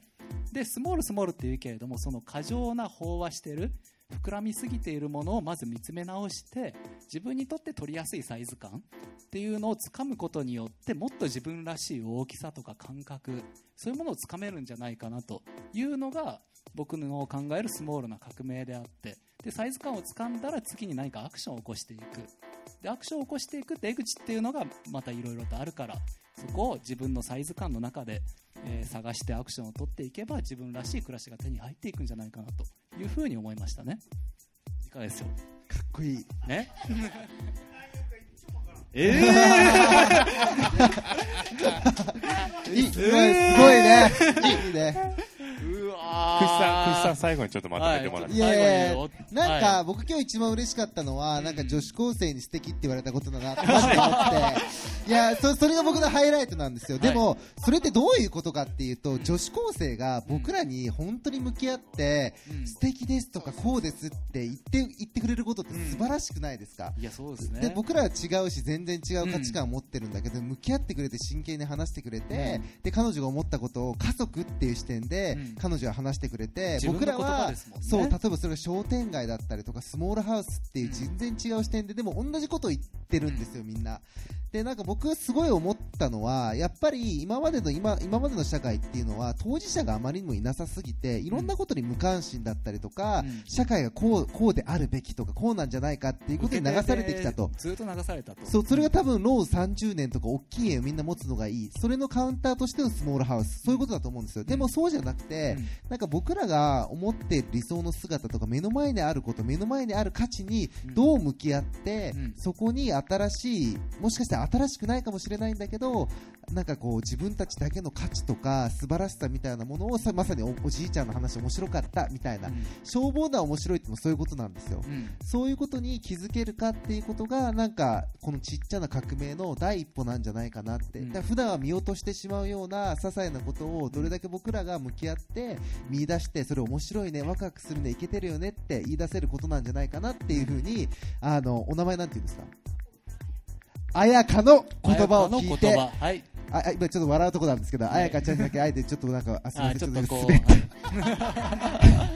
でスモールスモールって言うけれどもその過剰な飽和してる膨らみすぎているものをまず見つめ直して自分にとって取りやすいサイズ感っていうのをつかむことによってもっと自分らしい大きさとか感覚そういうものをつかめるんじゃないかなというのが僕の考えるスモールな革命であってでサイズ感をつかんだら次に何かアクションを起こしていく。でアクションを起こしていく出口っていうのがまたいろいろとあるからそこを自分のサイズ感の中で、えー探してアクションを取っていけば自分らしい暮らしが手に入っていくんじゃないかなというふうに思いましたね。いかがですよ？かっこいい。ね？いいすごい。すごいね。いいねさん、最後にちょっとまとめてもらって。い。やいやいやなんか、は僕今日一番嬉しかったのは、なんか女子高生に素敵って言われたことだなって思って、いやそ、それが僕のハイライトなんですよ。でも、それってどういうことかっていうと、女子高生が僕らに本当に向き合って、うん。素敵ですとかこうですって言って、言ってくれることって素晴らしくないですか、いやそうですね。で僕らは違うし全然違う価値観を持ってるんだけど、向き合ってくれて真剣に話してくれて、で彼女が思ったことを家族っていう視点で、うん。彼女は話してくれて自分の僕らは、そう例えばそれが商店街だったりとかスモールハウスっていう全然違う視点ででも同じことを言ってるんですよみんな。でなんか僕すごい思ったのはやっぱり今までの今今までの社会っていうのは当事者があまりにもいなさすぎていろんなことに無関心だったりとか、うん。社会がこうこうであるべきとかこうなんじゃないかっていうことに流されてきたと。ずっと流されたと。そうそれが多分ローン30年とか大きい家をみんな持つのがいい。それのカウンターとしてのスモールハウス。そういうことだと思うんですよ。でもそうじゃなくて、うん。なんか僕らが思っている理想の姿とか目の前にあること目の前にある価値にどう向き合って、うん。そこに新しいもしかしたら新しくないかもしれないんだけどなんかこう自分たちだけの価値とか素晴らしさみたいなものをさまさにおおじいちゃんの話面白かったみたいな、うん。消防団面白いってもそういうことなんですよ、うん。そういうことに気づけるかっていうことがなんかこのちっちゃな革命の第一歩なんじゃないかなって、うん。だ普段は見落としてしまうような些細なことをどれだけ僕らが向き合って見出してそれ面白いねワクワクするねいけてるよねって言い出せることなんじゃないかなっていうふうにあのお名前なんて言うんですか？綾香の言葉を聞いて。はい。ああ今ちょっと笑うとこなんですけど、彩香ちゃんだけあえてちょっとなんかあすみまあせんちょっと滑って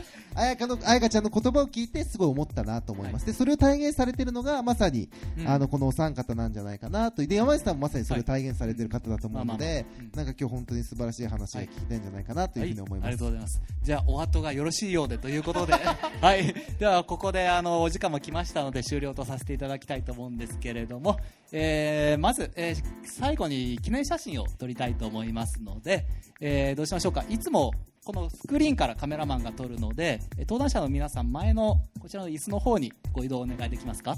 彩香の彩香ちゃんの言葉を聞いてすごい思ったなと思います、でそれを体現されているのがまさに、うん。あのこのお三方なんじゃないかなとで山内さんもまさにそれを体現されている方だと思うのまあまあでなんか今日本当に素晴らしい話が聞きたいんじゃないかなというふうに思いは、あります、がとうございます。じゃあ、お後がよろしいようでということで、はい。では、ここで、あの、お時間も来ましたので、終了とさせていただきたいと思うんですけれども、えー、まず、えー最後に記念写真を撮りたいと思いますので、えー、どうしましょうか。いつも、このスクリーンからカメラマンが撮るので、えー登壇者の皆さん、前の、こちらの椅子の方にご移動お願いできますか？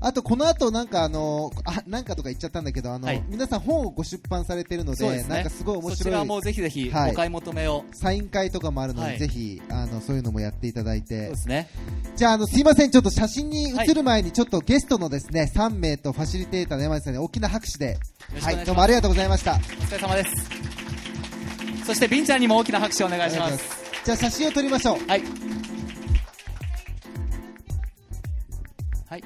あとこの後なんかあのあなんかとか言っちゃったんだけどあの、はい皆さん本をご出版されてるのでね。なんかすごい面そちら白いもぜひぜひ、はいお買い求めを。サイン会とかもあるので、はいぜひあのそういうのもやっていただいそうてですね。じゃあ、あの、すいません。ちょっと写真に写る前に、ちょっとゲストのですね、3名とファシリテーターの山内さんに大きな拍手で、はい、どうもありがとうございました。お疲れ様です。そして、ビンちゃんにも大きな拍手をお願いします。じゃあ、写真を撮りましょう。はい。はい。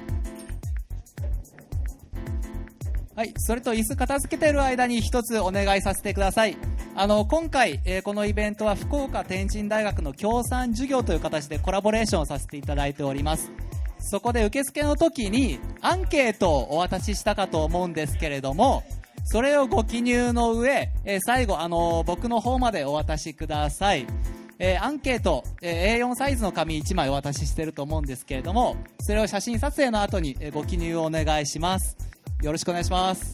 はい。それと椅子片付けてる間に一つお願いさせてください。あの、今回、えーこのイベントは福岡天神大学の協賛授業という形でコラボレーションをさせていただいております。そこで受付の時にアンケートをお渡ししたかと思うんですけれども、それをご記入の上、えー最後、あの僕の方までお渡しください。えーアンケート、え A4 サイズの紙1枚お渡ししてると思うんですけれども、それを写真撮影の後に、えご記入をお願いします。よろしくお願いします。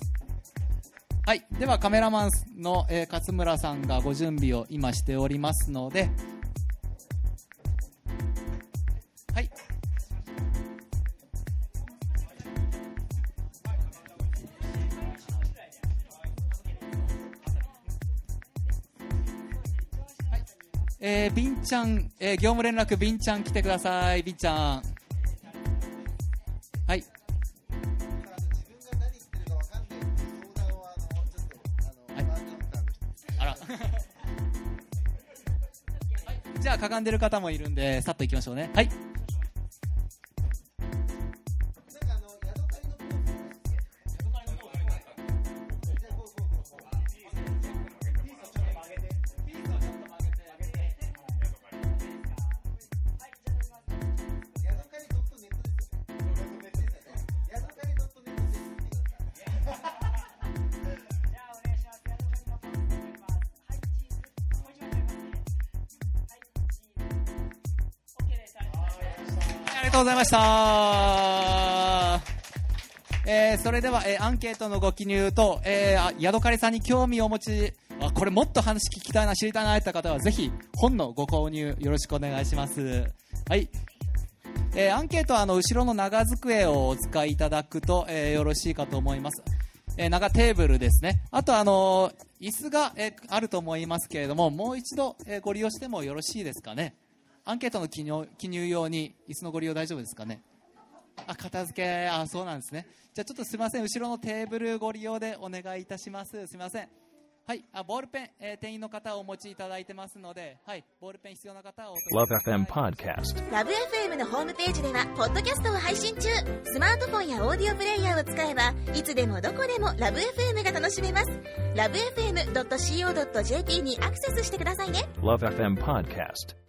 はい。ではカメラマンの、え勝村さんがご準備を今しておりますので、はい。えー、ビンちゃん、えー業務連絡、ビンちゃん来てください、ビンちゃん。はい。あら。はいじゃあ、かがんでる方もいるんで、さっと行きましょうね。はい。とうございました。えーそれでは、えーアンケートのご記入と、えーヤドカリさんに興味をお持ち、あ、これもっと話聞きたいな、知りたいな、った方は、ぜひ、本のご購入よろしくお願いします。はい。えーアンケートは、あの、後ろの長机をお使いいただくと、えーよろしいかと思います。えー長テーブルですね。あと、あのー椅子が、えーあると思いますけれども、もう一度、えーご利用してもよろしいですかね。アンケートの記入記入用に椅子のご利用大丈夫ですかね？あ、片付け、あ、そうなんですね。じゃあちょっとすみません、後ろのテーブルご利用でお願いいたします。すみません。はい、あ、ボールペン、えー店員の方をお持ちいただいてますので、はい、ボールペン必要な方はお問い合わせください Love FM Podcast. ラブ f m のホームページではポッドキャストを配信中スマートフォンやオーディオプレイヤーを使えばいつでもどこでもラブ f m が楽しめますラブ FM.co.jp にアクセスしてくださいね Love FM Podcast.